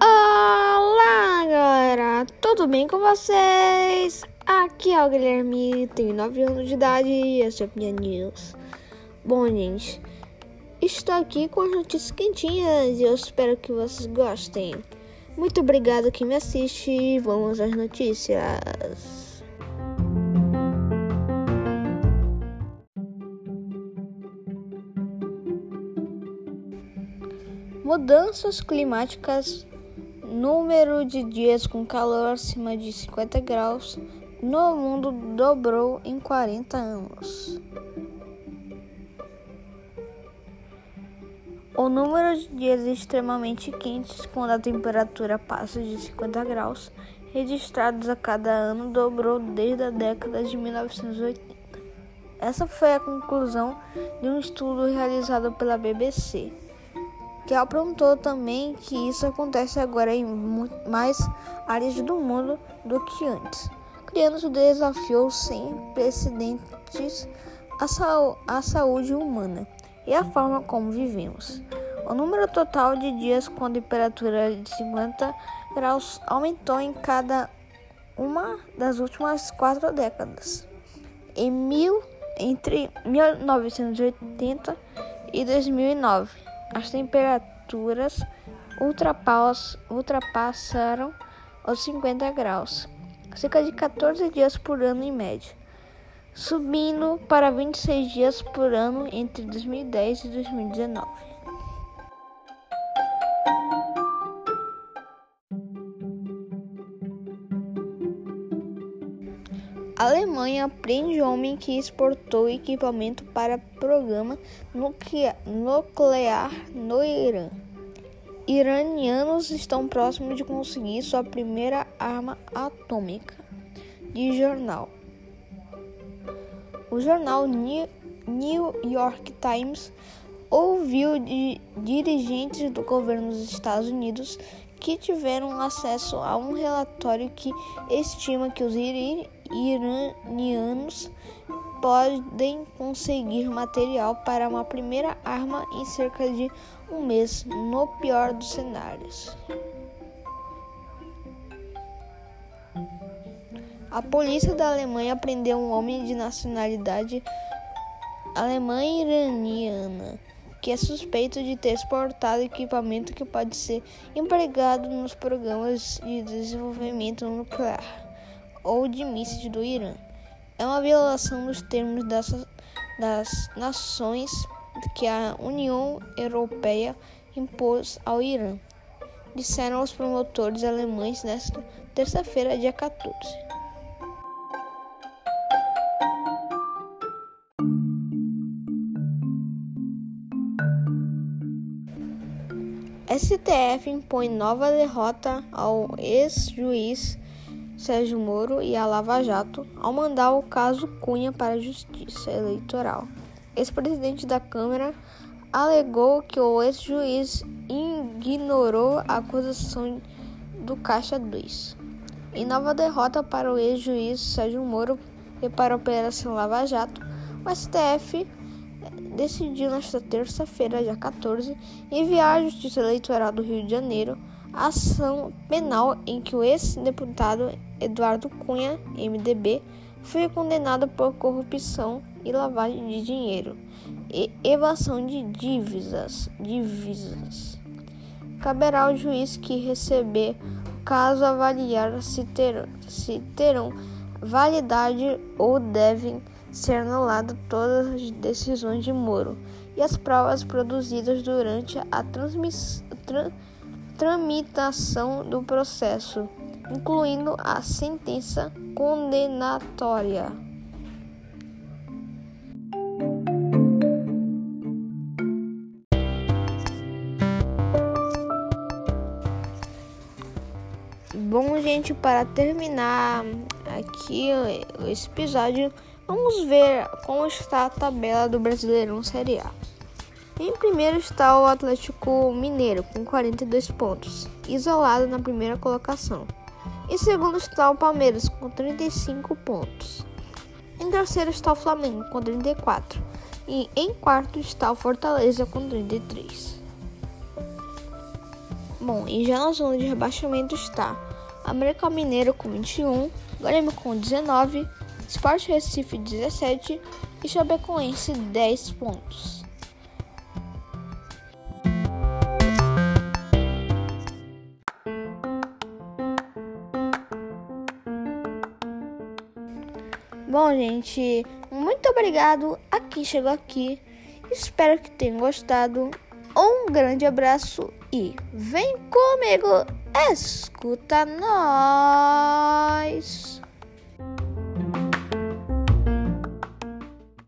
Olá, galera! Tudo bem com vocês? Aqui é o Guilherme, tenho 9 anos de idade e essa é a minha news. Bom, gente, estou aqui com as notícias quentinhas e eu espero que vocês gostem. Muito obrigado quem me assiste. Vamos às notícias. Mudanças climáticas. Número de dias com calor acima de 50 graus no mundo dobrou em 40 anos. O número de dias extremamente quentes, quando a temperatura passa de 50 graus, registrados a cada ano, dobrou desde a década de 1980. Essa foi a conclusão de um estudo realizado pela BBC, que apontou também que isso acontece agora em mais áreas do mundo do que antes, criando um desafio sem precedentes à, saúde humana e a forma como vivemos. O número total de dias com temperatura de 50 graus aumentou em cada uma das últimas quatro décadas. Em mil, entre 1980 e 2009, as temperaturas ultrapassaram os 50 graus, cerca de 14 dias por ano em média subindo para 26 dias por ano entre 2010 e 2019. A Alemanha prende homem que exportou equipamento para programa nuclear no Irã. Iranianos estão próximos de conseguir sua primeira arma atômica. De jornal. O jornal New York Times ouviu de dirigentes do governo dos Estados Unidos que tiveram acesso a um relatório que estima que os iranianos podem conseguir material para uma primeira arma em cerca de um mês, no pior dos cenários. A polícia da Alemanha prendeu um homem de nacionalidade alemã iraniana que é suspeito de ter exportado equipamento que pode ser empregado nos programas de desenvolvimento nuclear ou de mísseis do Irã. É uma violação dos termos das, das nações que a União Europeia impôs ao Irã, disseram os promotores alemães nesta terça-feira, dia 14. STF impõe nova derrota ao ex-juiz Sérgio Moro e à Lava Jato ao mandar o caso Cunha para a Justiça Eleitoral. Ex-presidente da Câmara alegou que o ex-juiz ignorou a acusação do Caixa 2. Em nova derrota para o ex-juiz Sérgio Moro e para a Operação Lava Jato, o STF decidiu nesta terça-feira, dia 14, enviar à Justiça Eleitoral do Rio de Janeiro a ação penal em que o ex-deputado Eduardo Cunha, MDB, foi condenado por corrupção e lavagem de dinheiro e evasão de dívidas. Caberá ao juiz que receber o caso avaliar se, ter, se terão validade ou devem ser anuladas todas as decisões de Moro e as provas produzidas durante a tra tramitação do processo, incluindo a sentença condenatória. Bom, gente, para terminar aqui esse episódio, Vamos ver como está a tabela do Brasileirão Série A. Em primeiro está o Atlético Mineiro com 42 pontos, isolado na primeira colocação. Em segundo está o Palmeiras com 35 pontos. Em terceiro está o Flamengo com 34. E em quarto está o Fortaleza com 33. Bom, e já na zona de rebaixamento está América Mineiro com 21, Grêmio com 19, Sport Recife 17 e Chapecoense 10 pontos. Bom, gente, muito obrigado a quem chegou aqui. Espero que tenham gostado. Um grande abraço e vem comigo, escuta nós.